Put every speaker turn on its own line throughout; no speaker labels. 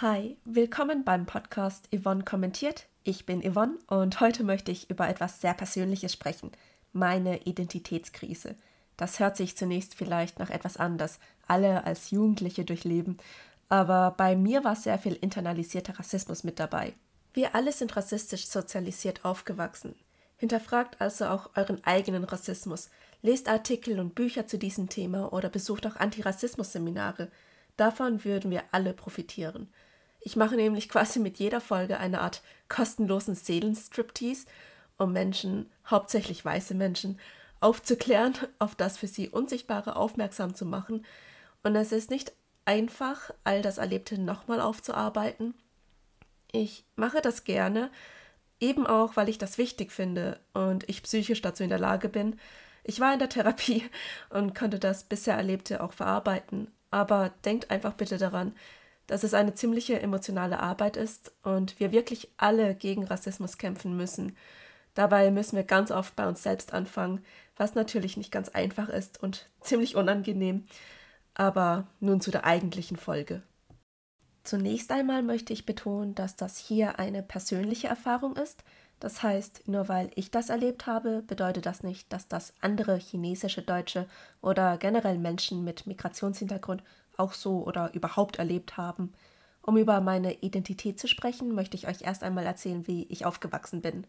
Hi, willkommen beim Podcast Yvonne kommentiert. Ich bin Yvonne und heute möchte ich über etwas sehr Persönliches sprechen, meine Identitätskrise. Das hört sich zunächst vielleicht nach etwas anders, alle als Jugendliche durchleben, aber bei mir war sehr viel internalisierter Rassismus mit dabei. Wir alle sind rassistisch sozialisiert aufgewachsen. Hinterfragt also auch euren eigenen Rassismus, lest Artikel und Bücher zu diesem Thema oder besucht auch Antirassismus-Seminare. Davon würden wir alle profitieren. Ich mache nämlich quasi mit jeder Folge eine Art kostenlosen Seelenstriptease, um Menschen, hauptsächlich weiße Menschen, aufzuklären, auf das für sie Unsichtbare aufmerksam zu machen. Und es ist nicht einfach, all das Erlebte nochmal aufzuarbeiten. Ich mache das gerne, eben auch, weil ich das wichtig finde und ich psychisch dazu in der Lage bin. Ich war in der Therapie und konnte das bisher Erlebte auch verarbeiten. Aber denkt einfach bitte daran, dass es eine ziemliche emotionale Arbeit ist und wir wirklich alle gegen Rassismus kämpfen müssen. Dabei müssen wir ganz oft bei uns selbst anfangen, was natürlich nicht ganz einfach ist und ziemlich unangenehm. Aber nun zu der eigentlichen Folge. Zunächst einmal möchte ich betonen, dass das hier eine persönliche Erfahrung ist. Das heißt, nur weil ich das erlebt habe, bedeutet das nicht, dass das andere chinesische Deutsche oder generell Menschen mit Migrationshintergrund auch so oder überhaupt erlebt haben. Um über meine Identität zu sprechen, möchte ich euch erst einmal erzählen, wie ich aufgewachsen bin.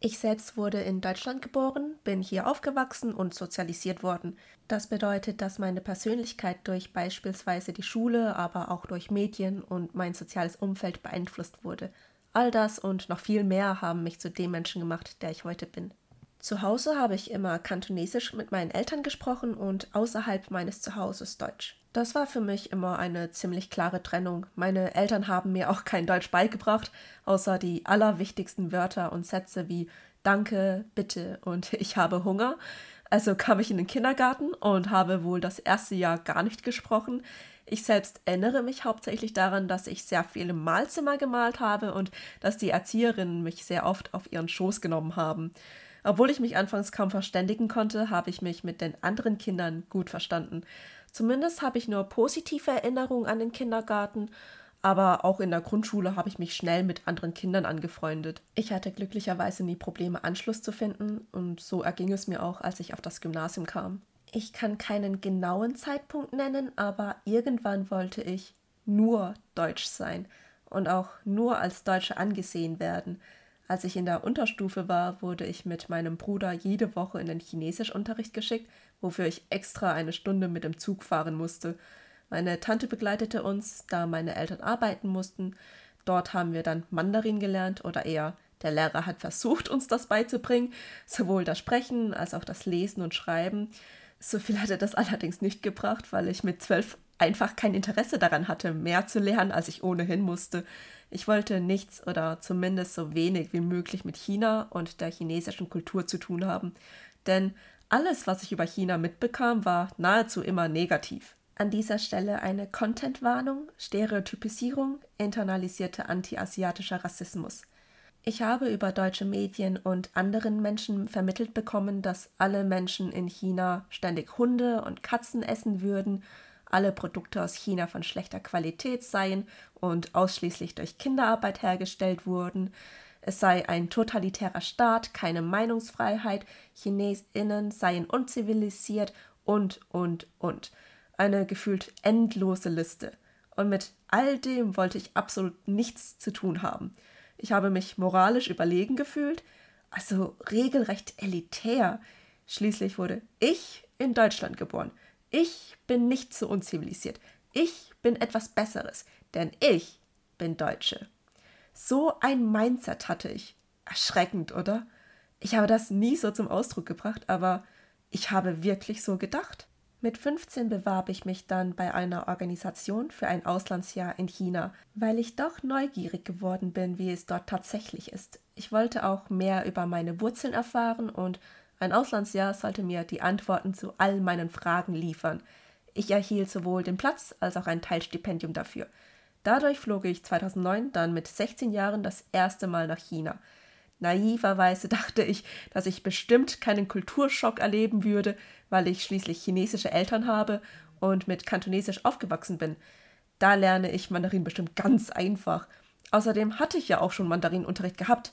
Ich selbst wurde in Deutschland geboren, bin hier aufgewachsen und sozialisiert worden. Das bedeutet, dass meine Persönlichkeit durch beispielsweise die Schule, aber auch durch Medien und mein soziales Umfeld beeinflusst wurde. All das und noch viel mehr haben mich zu dem Menschen gemacht, der ich heute bin. Zu Hause habe ich immer Kantonesisch mit meinen Eltern gesprochen und außerhalb meines Zuhauses Deutsch. Das war für mich immer eine ziemlich klare Trennung. Meine Eltern haben mir auch kein Deutsch beigebracht, außer die allerwichtigsten Wörter und Sätze wie Danke, bitte und ich habe Hunger. Also kam ich in den Kindergarten und habe wohl das erste Jahr gar nicht gesprochen. Ich selbst erinnere mich hauptsächlich daran, dass ich sehr viel im Malzimmer gemalt habe und dass die Erzieherinnen mich sehr oft auf ihren Schoß genommen haben. Obwohl ich mich anfangs kaum verständigen konnte, habe ich mich mit den anderen Kindern gut verstanden. Zumindest habe ich nur positive Erinnerungen an den Kindergarten, aber auch in der Grundschule habe ich mich schnell mit anderen Kindern angefreundet. Ich hatte glücklicherweise nie Probleme, Anschluss zu finden, und so erging es mir auch, als ich auf das Gymnasium kam. Ich kann keinen genauen Zeitpunkt nennen, aber irgendwann wollte ich nur Deutsch sein und auch nur als Deutsche angesehen werden. Als ich in der Unterstufe war, wurde ich mit meinem Bruder jede Woche in den Chinesischunterricht geschickt, wofür ich extra eine Stunde mit dem Zug fahren musste. Meine Tante begleitete uns, da meine Eltern arbeiten mussten. Dort haben wir dann Mandarin gelernt oder eher der Lehrer hat versucht, uns das beizubringen, sowohl das Sprechen als auch das Lesen und Schreiben. So viel hat er das allerdings nicht gebracht, weil ich mit zwölf einfach kein Interesse daran hatte, mehr zu lernen, als ich ohnehin musste. Ich wollte nichts oder zumindest so wenig wie möglich mit China und der chinesischen Kultur zu tun haben, denn alles, was ich über China mitbekam, war nahezu immer negativ. An dieser Stelle eine Content-Warnung, Stereotypisierung, internalisierter anti-asiatischer Rassismus. Ich habe über deutsche Medien und anderen Menschen vermittelt bekommen, dass alle Menschen in China ständig Hunde und Katzen essen würden alle Produkte aus China von schlechter Qualität seien und ausschließlich durch Kinderarbeit hergestellt wurden. Es sei ein totalitärer Staat, keine Meinungsfreiheit, Chinesinnen seien unzivilisiert und, und, und. Eine gefühlt endlose Liste. Und mit all dem wollte ich absolut nichts zu tun haben. Ich habe mich moralisch überlegen gefühlt, also regelrecht elitär. Schließlich wurde ich in Deutschland geboren. Ich bin nicht so unzivilisiert. Ich bin etwas Besseres, denn ich bin Deutsche. So ein Mindset hatte ich. Erschreckend, oder? Ich habe das nie so zum Ausdruck gebracht, aber ich habe wirklich so gedacht. Mit 15 bewarb ich mich dann bei einer Organisation für ein Auslandsjahr in China, weil ich doch neugierig geworden bin, wie es dort tatsächlich ist. Ich wollte auch mehr über meine Wurzeln erfahren und ein Auslandsjahr sollte mir die Antworten zu all meinen Fragen liefern. Ich erhielt sowohl den Platz als auch ein Teilstipendium dafür. Dadurch flog ich 2009 dann mit 16 Jahren das erste Mal nach China. Naiverweise dachte ich, dass ich bestimmt keinen Kulturschock erleben würde, weil ich schließlich chinesische Eltern habe und mit Kantonesisch aufgewachsen bin. Da lerne ich Mandarin bestimmt ganz einfach. Außerdem hatte ich ja auch schon Mandarinunterricht gehabt.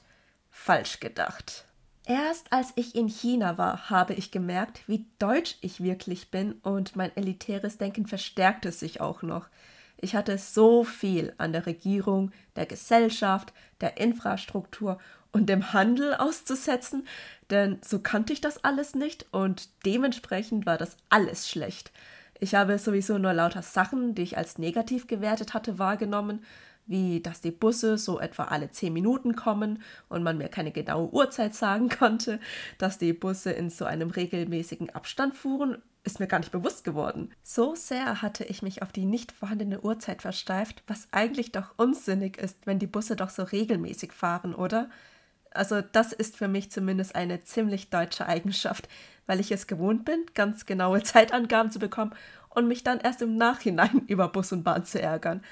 Falsch gedacht. Erst als ich in China war, habe ich gemerkt, wie deutsch ich wirklich bin und mein elitäres Denken verstärkte sich auch noch. Ich hatte so viel an der Regierung, der Gesellschaft, der Infrastruktur und dem Handel auszusetzen, denn so kannte ich das alles nicht und dementsprechend war das alles schlecht. Ich habe sowieso nur lauter Sachen, die ich als negativ gewertet hatte, wahrgenommen, wie dass die Busse so etwa alle zehn Minuten kommen und man mir keine genaue Uhrzeit sagen konnte, dass die Busse in so einem regelmäßigen Abstand fuhren ist mir gar nicht bewusst geworden. So sehr hatte ich mich auf die nicht vorhandene Uhrzeit versteift, was eigentlich doch unsinnig ist, wenn die Busse doch so regelmäßig fahren, oder? Also das ist für mich zumindest eine ziemlich deutsche Eigenschaft, weil ich es gewohnt bin, ganz genaue Zeitangaben zu bekommen und mich dann erst im Nachhinein über Bus und Bahn zu ärgern.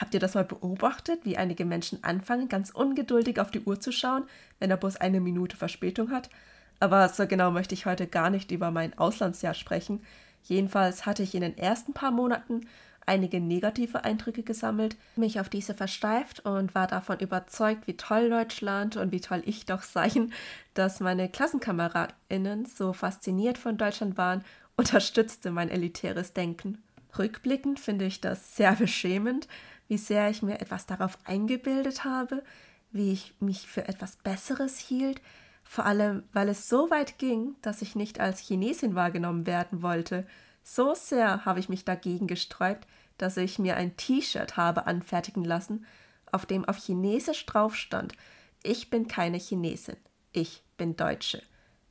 Habt ihr das mal beobachtet, wie einige Menschen anfangen, ganz ungeduldig auf die Uhr zu schauen, wenn der Bus eine Minute Verspätung hat? Aber so genau möchte ich heute gar nicht über mein Auslandsjahr sprechen. Jedenfalls hatte ich in den ersten paar Monaten einige negative Eindrücke gesammelt, mich auf diese versteift und war davon überzeugt, wie toll Deutschland und wie toll ich doch seien, dass meine KlassenkameradInnen so fasziniert von Deutschland waren, unterstützte mein elitäres Denken. Rückblickend finde ich das sehr beschämend, wie sehr ich mir etwas darauf eingebildet habe, wie ich mich für etwas Besseres hielt, vor allem, weil es so weit ging, dass ich nicht als Chinesin wahrgenommen werden wollte. So sehr habe ich mich dagegen gesträubt, dass ich mir ein T-Shirt habe anfertigen lassen, auf dem auf Chinesisch drauf stand: Ich bin keine Chinesin, ich bin Deutsche.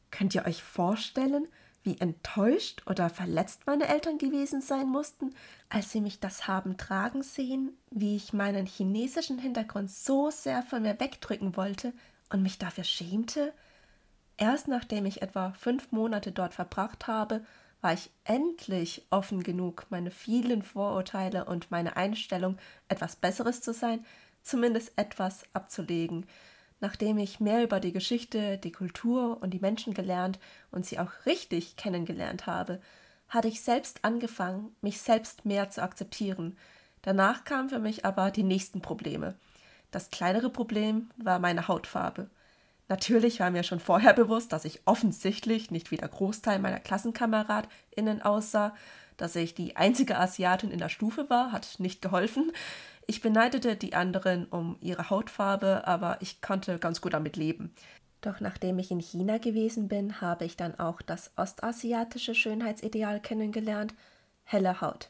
Könnt ihr euch vorstellen, wie enttäuscht oder verletzt meine Eltern gewesen sein mussten, als sie mich das haben tragen sehen, wie ich meinen chinesischen Hintergrund so sehr von mir wegdrücken wollte und mich dafür schämte? Erst nachdem ich etwa fünf Monate dort verbracht habe, war ich endlich offen genug, meine vielen Vorurteile und meine Einstellung, etwas Besseres zu sein, zumindest etwas abzulegen. Nachdem ich mehr über die Geschichte, die Kultur und die Menschen gelernt und sie auch richtig kennengelernt habe, hatte ich selbst angefangen, mich selbst mehr zu akzeptieren. Danach kamen für mich aber die nächsten Probleme. Das kleinere Problem war meine Hautfarbe. Natürlich war mir schon vorher bewusst, dass ich offensichtlich nicht wie der Großteil meiner KlassenkameradInnen aussah. Dass ich die einzige Asiatin in der Stufe war, hat nicht geholfen. Ich beneidete die anderen um ihre Hautfarbe, aber ich konnte ganz gut damit leben. Doch nachdem ich in China gewesen bin, habe ich dann auch das ostasiatische Schönheitsideal kennengelernt, helle Haut.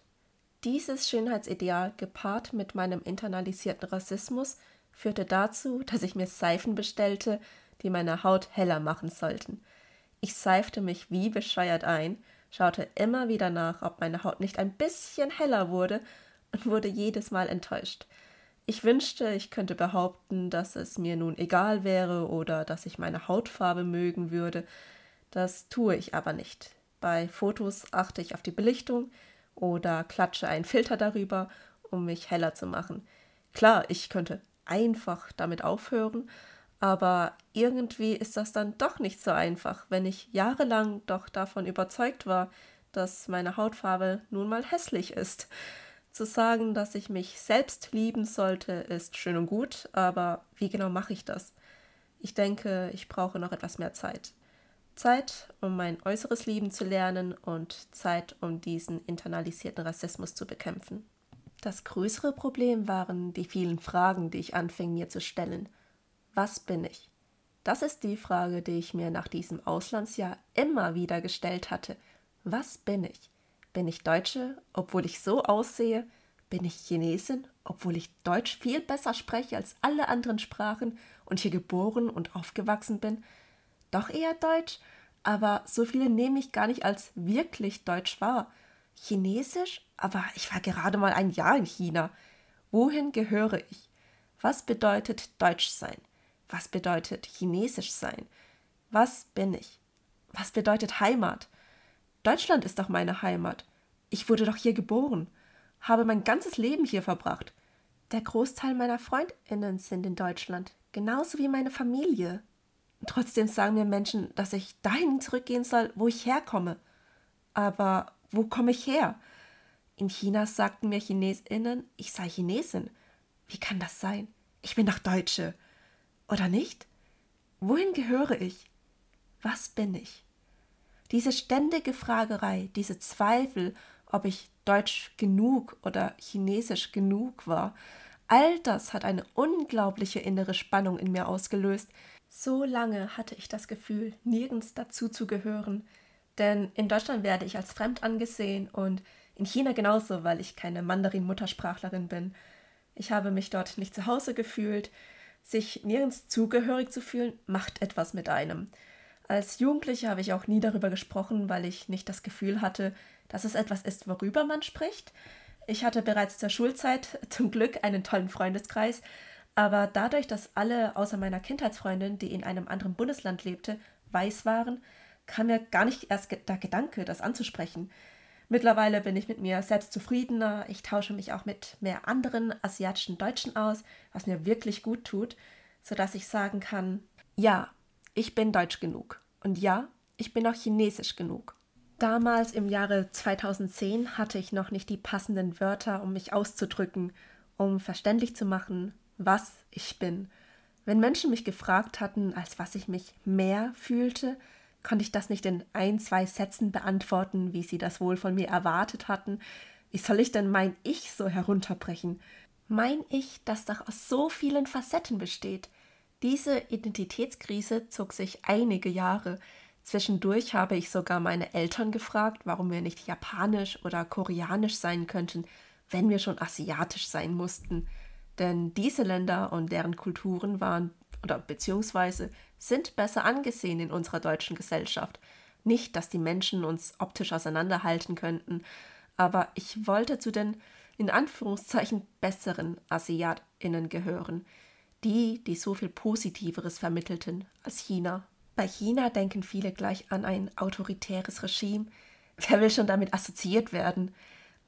Dieses Schönheitsideal, gepaart mit meinem internalisierten Rassismus, führte dazu, dass ich mir Seifen bestellte, die meine Haut heller machen sollten. Ich seifte mich wie bescheuert ein, schaute immer wieder nach, ob meine Haut nicht ein bisschen heller wurde und wurde jedes Mal enttäuscht. Ich wünschte, ich könnte behaupten, dass es mir nun egal wäre oder dass ich meine Hautfarbe mögen würde. Das tue ich aber nicht. Bei Fotos achte ich auf die Belichtung oder klatsche einen Filter darüber, um mich heller zu machen. Klar, ich könnte einfach damit aufhören, aber irgendwie ist das dann doch nicht so einfach, wenn ich jahrelang doch davon überzeugt war, dass meine Hautfarbe nun mal hässlich ist. Zu sagen, dass ich mich selbst lieben sollte, ist schön und gut, aber wie genau mache ich das? Ich denke, ich brauche noch etwas mehr Zeit. Zeit, um mein äußeres Lieben zu lernen und Zeit, um diesen internalisierten Rassismus zu bekämpfen. Das größere Problem waren die vielen Fragen, die ich anfing mir zu stellen. Was bin ich? Das ist die Frage, die ich mir nach diesem Auslandsjahr immer wieder gestellt hatte. Was bin ich? Bin ich Deutsche, obwohl ich so aussehe? Bin ich Chinesin, obwohl ich Deutsch viel besser spreche als alle anderen Sprachen und hier geboren und aufgewachsen bin? Doch eher Deutsch, aber so viele nehme ich gar nicht als wirklich Deutsch wahr. Chinesisch? Aber ich war gerade mal ein Jahr in China. Wohin gehöre ich? Was bedeutet Deutsch sein? Was bedeutet Chinesisch sein? Was bin ich? Was bedeutet Heimat? Deutschland ist doch meine Heimat. Ich wurde doch hier geboren, habe mein ganzes Leben hier verbracht. Der Großteil meiner Freundinnen sind in Deutschland, genauso wie meine Familie. Trotzdem sagen mir Menschen, dass ich dahin zurückgehen soll, wo ich herkomme. Aber wo komme ich her? In China sagten mir Chinesinnen, ich sei Chinesin. Wie kann das sein? Ich bin doch Deutsche. Oder nicht? Wohin gehöre ich? Was bin ich? Diese ständige Fragerei, diese Zweifel, ob ich deutsch genug oder chinesisch genug war, all das hat eine unglaubliche innere Spannung in mir ausgelöst. So lange hatte ich das Gefühl, nirgends dazu zu gehören, denn in Deutschland werde ich als fremd angesehen und in China genauso, weil ich keine Mandarin-Muttersprachlerin bin. Ich habe mich dort nicht zu Hause gefühlt. Sich nirgends zugehörig zu fühlen, macht etwas mit einem. Als Jugendliche habe ich auch nie darüber gesprochen, weil ich nicht das Gefühl hatte, dass es etwas ist, worüber man spricht. Ich hatte bereits zur Schulzeit zum Glück einen tollen Freundeskreis, aber dadurch, dass alle außer meiner Kindheitsfreundin, die in einem anderen Bundesland lebte, weiß waren, kam mir gar nicht erst der Gedanke, das anzusprechen. Mittlerweile bin ich mit mir selbst zufriedener. Ich tausche mich auch mit mehr anderen asiatischen Deutschen aus, was mir wirklich gut tut, sodass ich sagen kann, ja, ich bin deutsch genug. Und ja, ich bin auch chinesisch genug. Damals im Jahre 2010 hatte ich noch nicht die passenden Wörter, um mich auszudrücken, um verständlich zu machen, was ich bin. Wenn Menschen mich gefragt hatten, als was ich mich mehr fühlte, konnte ich das nicht in ein, zwei Sätzen beantworten, wie sie das wohl von mir erwartet hatten. Wie soll ich denn mein Ich so herunterbrechen? Mein Ich, das doch aus so vielen Facetten besteht. Diese Identitätskrise zog sich einige Jahre. Zwischendurch habe ich sogar meine Eltern gefragt, warum wir nicht japanisch oder koreanisch sein könnten, wenn wir schon asiatisch sein mussten. Denn diese Länder und deren Kulturen waren oder beziehungsweise sind besser angesehen in unserer deutschen Gesellschaft. Nicht, dass die Menschen uns optisch auseinanderhalten könnten, aber ich wollte zu den in Anführungszeichen besseren AsiatInnen gehören. Die, die so viel Positiveres vermittelten als China. Bei China denken viele gleich an ein autoritäres Regime. Wer will schon damit assoziiert werden?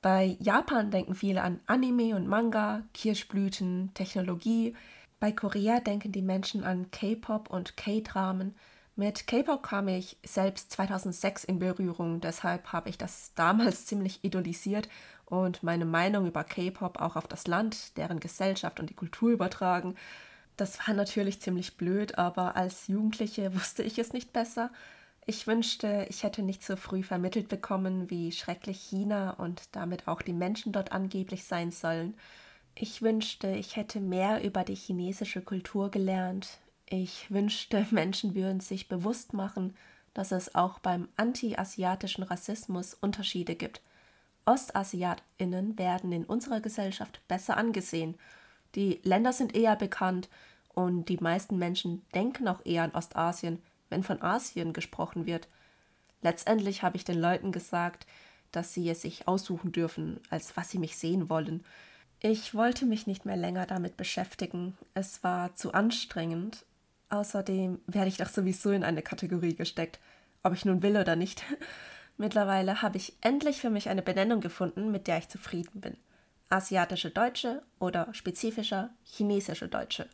Bei Japan denken viele an Anime und Manga, Kirschblüten, Technologie, bei Korea denken die Menschen an K-Pop und K-Dramen. Mit K-Pop kam ich selbst 2006 in Berührung, deshalb habe ich das damals ziemlich idolisiert und meine Meinung über K-Pop auch auf das Land, deren Gesellschaft und die Kultur übertragen. Das war natürlich ziemlich blöd, aber als Jugendliche wusste ich es nicht besser. Ich wünschte, ich hätte nicht so früh vermittelt bekommen, wie schrecklich China und damit auch die Menschen dort angeblich sein sollen. Ich wünschte, ich hätte mehr über die chinesische Kultur gelernt. Ich wünschte, Menschen würden sich bewusst machen, dass es auch beim anti-asiatischen Rassismus Unterschiede gibt. Ostasiatinnen werden in unserer Gesellschaft besser angesehen. Die Länder sind eher bekannt und die meisten Menschen denken auch eher an Ostasien, wenn von Asien gesprochen wird. Letztendlich habe ich den Leuten gesagt, dass sie es sich aussuchen dürfen, als was sie mich sehen wollen. Ich wollte mich nicht mehr länger damit beschäftigen. Es war zu anstrengend. Außerdem werde ich doch sowieso in eine Kategorie gesteckt, ob ich nun will oder nicht. Mittlerweile habe ich endlich für mich eine Benennung gefunden, mit der ich zufrieden bin. Asiatische Deutsche oder spezifischer chinesische Deutsche.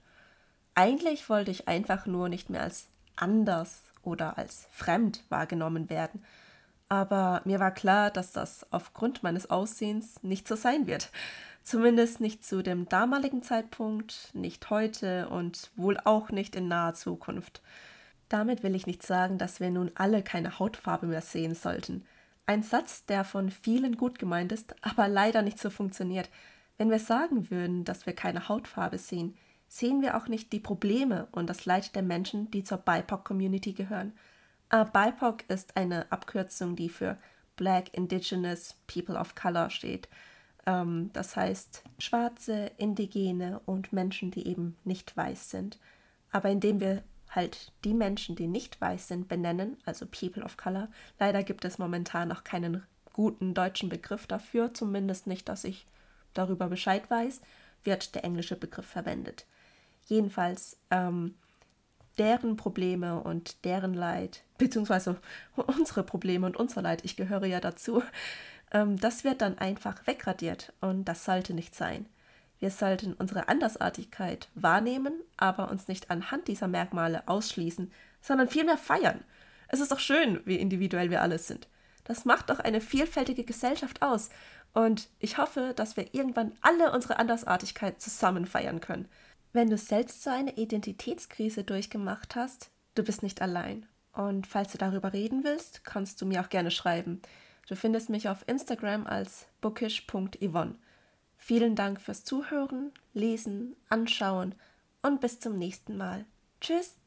Eigentlich wollte ich einfach nur nicht mehr als anders oder als fremd wahrgenommen werden. Aber mir war klar, dass das aufgrund meines Aussehens nicht so sein wird. Zumindest nicht zu dem damaligen Zeitpunkt, nicht heute und wohl auch nicht in naher Zukunft. Damit will ich nicht sagen, dass wir nun alle keine Hautfarbe mehr sehen sollten. Ein Satz, der von vielen gut gemeint ist, aber leider nicht so funktioniert. Wenn wir sagen würden, dass wir keine Hautfarbe sehen, sehen wir auch nicht die Probleme und das Leid der Menschen, die zur BIPOC-Community gehören. Uh, BIPOC ist eine Abkürzung, die für Black Indigenous People of Color steht. Ähm, das heißt Schwarze, Indigene und Menschen, die eben nicht weiß sind. Aber indem wir halt die Menschen, die nicht weiß sind, benennen, also People of Color, leider gibt es momentan noch keinen guten deutschen Begriff dafür, zumindest nicht, dass ich darüber Bescheid weiß, wird der englische Begriff verwendet. Jedenfalls ähm, deren Probleme und deren Leid, beziehungsweise unsere Probleme und unser Leid, ich gehöre ja dazu, ähm, das wird dann einfach wegradiert und das sollte nicht sein. Wir sollten unsere Andersartigkeit wahrnehmen, aber uns nicht anhand dieser Merkmale ausschließen, sondern vielmehr feiern. Es ist doch schön, wie individuell wir alle sind. Das macht doch eine vielfältige Gesellschaft aus. Und ich hoffe, dass wir irgendwann alle unsere Andersartigkeit zusammen feiern können. Wenn du selbst so eine Identitätskrise durchgemacht hast, du bist nicht allein. Und falls du darüber reden willst, kannst du mir auch gerne schreiben. Du findest mich auf Instagram als bookish.yvonne. Vielen Dank fürs Zuhören, Lesen, Anschauen und bis zum nächsten Mal. Tschüss!